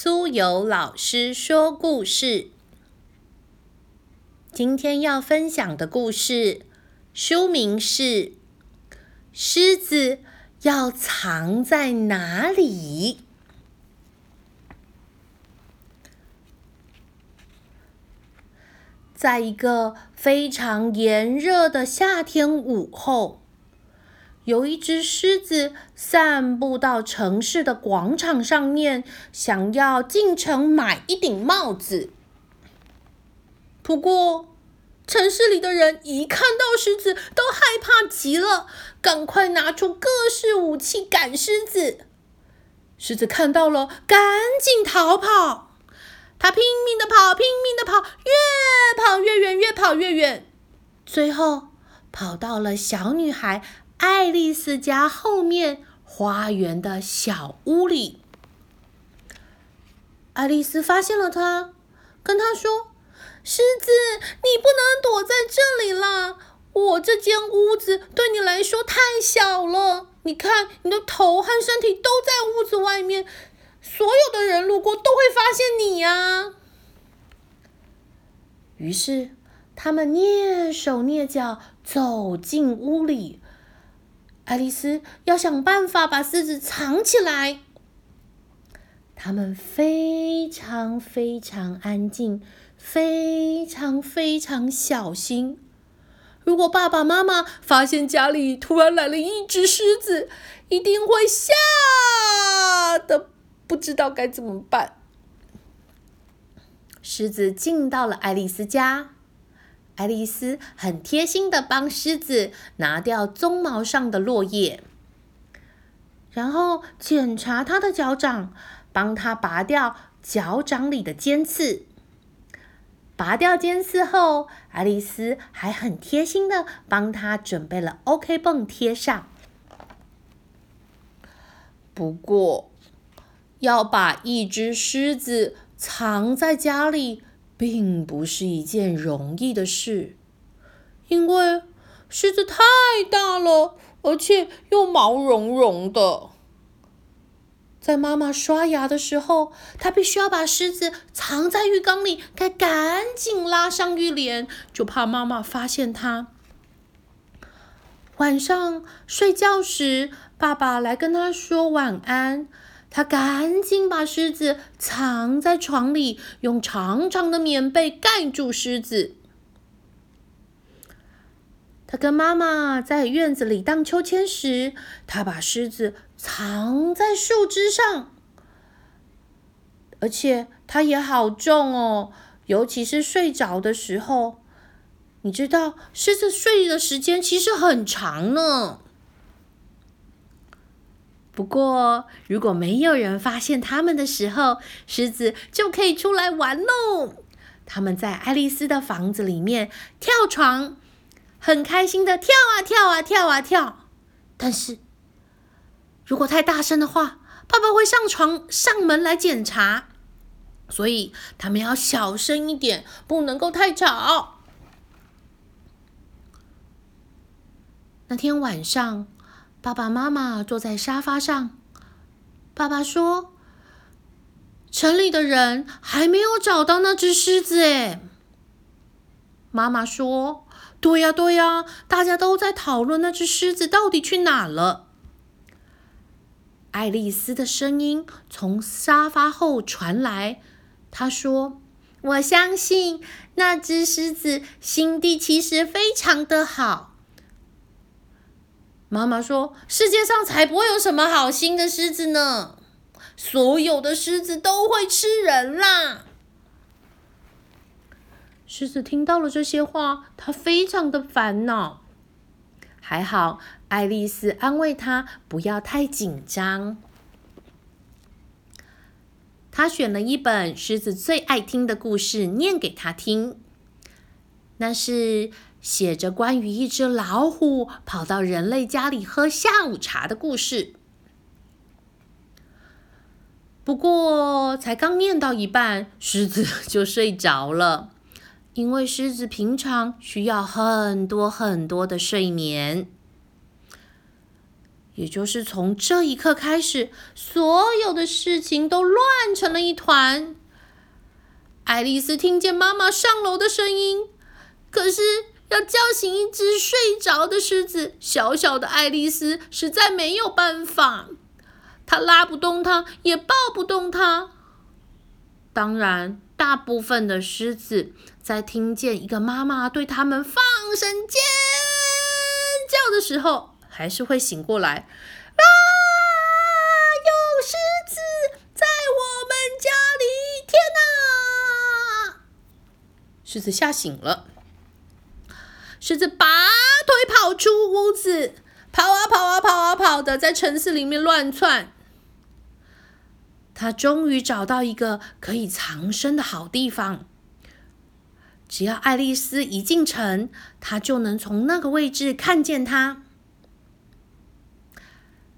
苏有老师说故事。今天要分享的故事书名是《狮子要藏在哪里》。在一个非常炎热的夏天午后。有一只狮子散步到城市的广场上面，想要进城买一顶帽子。不过，城市里的人一看到狮子都害怕极了，赶快拿出各式武器赶狮子。狮子看到了，赶紧逃跑。它拼命的跑，拼命的跑，越跑越远，越跑越远，最后跑到了小女孩。爱丽丝家后面花园的小屋里，爱丽丝发现了他，跟他说：“狮子，你不能躲在这里啦！我这间屋子对你来说太小了。你看，你的头和身体都在屋子外面，所有的人路过都会发现你呀。”于是，他们蹑手蹑脚走进屋里。爱丽丝要想办法把狮子藏起来。他们非常非常安静，非常非常小心。如果爸爸妈妈发现家里突然来了一只狮子，一定会吓得不知道该怎么办。狮子进到了爱丽丝家。爱丽丝很贴心的帮狮子拿掉鬃毛上的落叶，然后检查它的脚掌，帮它拔掉脚掌里的尖刺。拔掉尖刺后，爱丽丝还很贴心的帮它准备了 OK 绷贴上。不过，要把一只狮子藏在家里。并不是一件容易的事，因为狮子太大了，而且又毛茸茸的。在妈妈刷牙的时候，她必须要把狮子藏在浴缸里，该赶紧拉上浴帘，就怕妈妈发现它。晚上睡觉时，爸爸来跟他说晚安。他赶紧把狮子藏在床里，用长长的棉被盖住狮子。他跟妈妈在院子里荡秋千时，他把狮子藏在树枝上，而且它也好重哦，尤其是睡着的时候。你知道，狮子睡的时间其实很长呢。不过，如果没有人发现他们的时候，狮子就可以出来玩喽。他们在爱丽丝的房子里面跳床，很开心的跳啊跳啊跳啊跳。但是，如果太大声的话，爸爸会上床上门来检查，所以他们要小声一点，不能够太吵。那天晚上。爸爸妈妈坐在沙发上。爸爸说：“城里的人还没有找到那只狮子。”哎，妈妈说：“对呀，对呀，大家都在讨论那只狮子到底去哪了。”爱丽丝的声音从沙发后传来。她说：“我相信那只狮子心地其实非常的好。”妈妈说：“世界上才不会有什么好心的狮子呢，所有的狮子都会吃人啦。”狮子听到了这些话，他非常的烦恼。还好，爱丽丝安慰他不要太紧张。他选了一本狮子最爱听的故事，念给他听。那是。写着关于一只老虎跑到人类家里喝下午茶的故事。不过，才刚念到一半，狮子就睡着了，因为狮子平常需要很多很多的睡眠。也就是从这一刻开始，所有的事情都乱成了一团。爱丽丝听见妈妈上楼的声音，可是要叫醒一只睡着的狮子，小小的爱丽丝实在没有办法。她拉不动它，也抱不动它。当然，大部分的狮子在听见一个妈妈对他们放声尖叫的时候，还是会醒过来啊！有狮子在我们家里！天哪！狮子吓醒了，狮子拔腿跑出屋子，跑啊跑啊跑啊跑的，在城市里面乱窜。他终于找到一个可以藏身的好地方。只要爱丽丝一进城，他就能从那个位置看见她。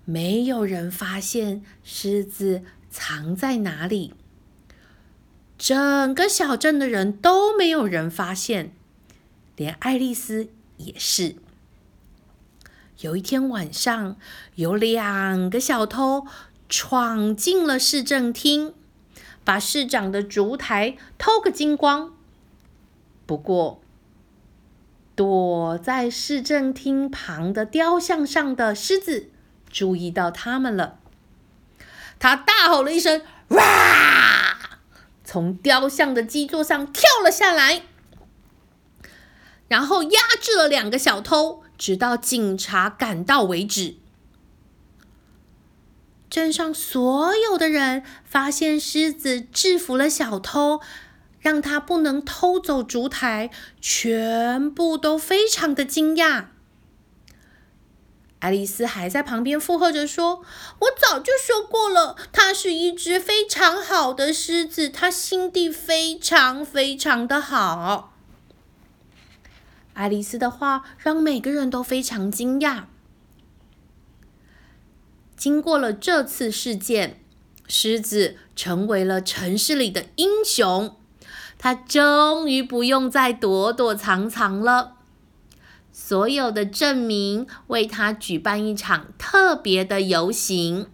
没有人发现狮子藏在哪里，整个小镇的人都没有人发现，连爱丽丝也是。有一天晚上，有两个小偷闯进了市政厅，把市长的烛台偷个精光。不过，躲在市政厅旁的雕像上的狮子。注意到他们了，他大吼了一声：“哇！”从雕像的基座上跳了下来，然后压制了两个小偷，直到警察赶到为止。镇上所有的人发现狮子制服了小偷，让他不能偷走烛台，全部都非常的惊讶。爱丽丝还在旁边附和着说：“我早就说过了，它是一只非常好的狮子，它心地非常非常的好。”爱丽丝的话让每个人都非常惊讶。经过了这次事件，狮子成为了城市里的英雄，它终于不用再躲躲藏藏了。所有的镇民为他举办一场特别的游行。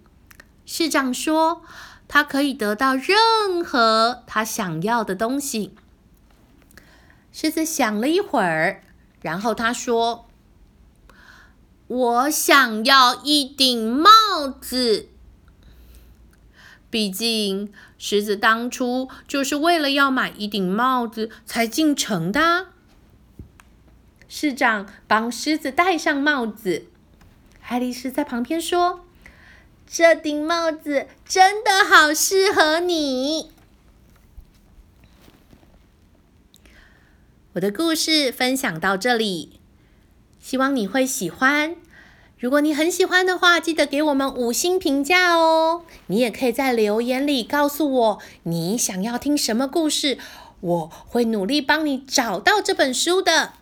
市长说，他可以得到任何他想要的东西。狮子想了一会儿，然后他说：“我想要一顶帽子。毕竟，狮子当初就是为了要买一顶帽子才进城的。”市长帮狮子戴上帽子，爱丽丝在旁边说：“这顶帽子真的好适合你。”我的故事分享到这里，希望你会喜欢。如果你很喜欢的话，记得给我们五星评价哦。你也可以在留言里告诉我你想要听什么故事，我会努力帮你找到这本书的。